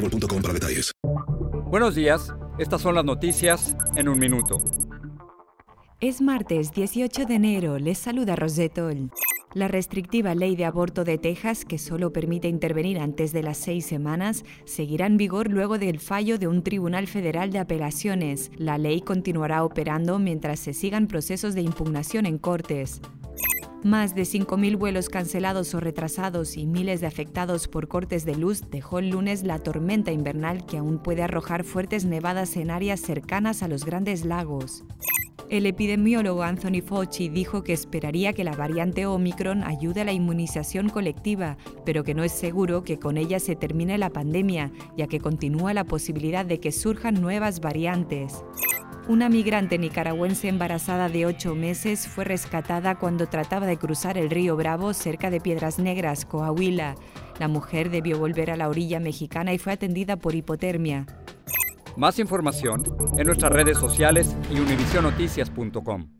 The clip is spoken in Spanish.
boostmobile.com para detalles. Buenos días, estas son las noticias en un minuto. Es martes 18 de enero, les saluda Rosetol. La restrictiva ley de aborto de Texas, que solo permite intervenir antes de las seis semanas, seguirá en vigor luego del fallo de un tribunal federal de apelaciones. La ley continuará operando mientras se sigan procesos de impugnación en cortes. Más de 5.000 vuelos cancelados o retrasados y miles de afectados por cortes de luz dejó el lunes la tormenta invernal que aún puede arrojar fuertes nevadas en áreas cercanas a los grandes lagos. El epidemiólogo Anthony Fauci dijo que esperaría que la variante Omicron ayude a la inmunización colectiva, pero que no es seguro que con ella se termine la pandemia, ya que continúa la posibilidad de que surjan nuevas variantes. Una migrante nicaragüense embarazada de ocho meses fue rescatada cuando trataba de cruzar el río Bravo cerca de Piedras Negras, Coahuila. La mujer debió volver a la orilla mexicana y fue atendida por hipotermia. Más información en nuestras redes sociales y univisionoticias.com.